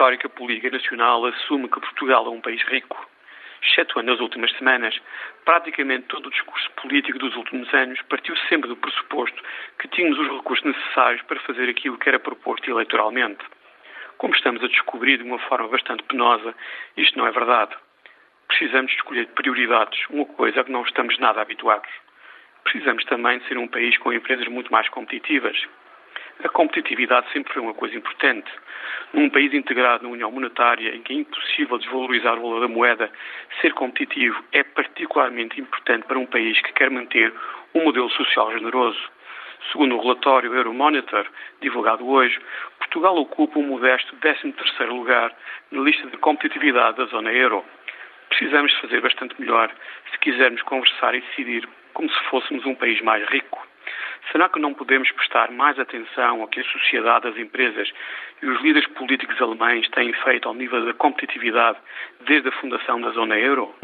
retórica política nacional assume que Portugal é um país rico. Excetuando as últimas semanas, praticamente todo o discurso político dos últimos anos partiu sempre do pressuposto que tínhamos os recursos necessários para fazer aquilo que era proposto eleitoralmente. Como estamos a descobrir de uma forma bastante penosa, isto não é verdade. Precisamos escolher prioridades, uma coisa a que não estamos nada habituados. Precisamos também de ser um país com empresas muito mais competitivas, a competitividade sempre foi uma coisa importante. Num país integrado na União Monetária, em que é impossível desvalorizar o valor da moeda, ser competitivo é particularmente importante para um país que quer manter um modelo social generoso. Segundo o relatório Euromonitor, divulgado hoje, Portugal ocupa um modesto 13º lugar na lista de competitividade da zona euro. Precisamos fazer bastante melhor se quisermos conversar e decidir como se fôssemos um país mais rico. Será que não podemos prestar mais atenção ao que a sociedade, as empresas e os líderes políticos alemães têm feito ao nível da competitividade desde a fundação da zona euro?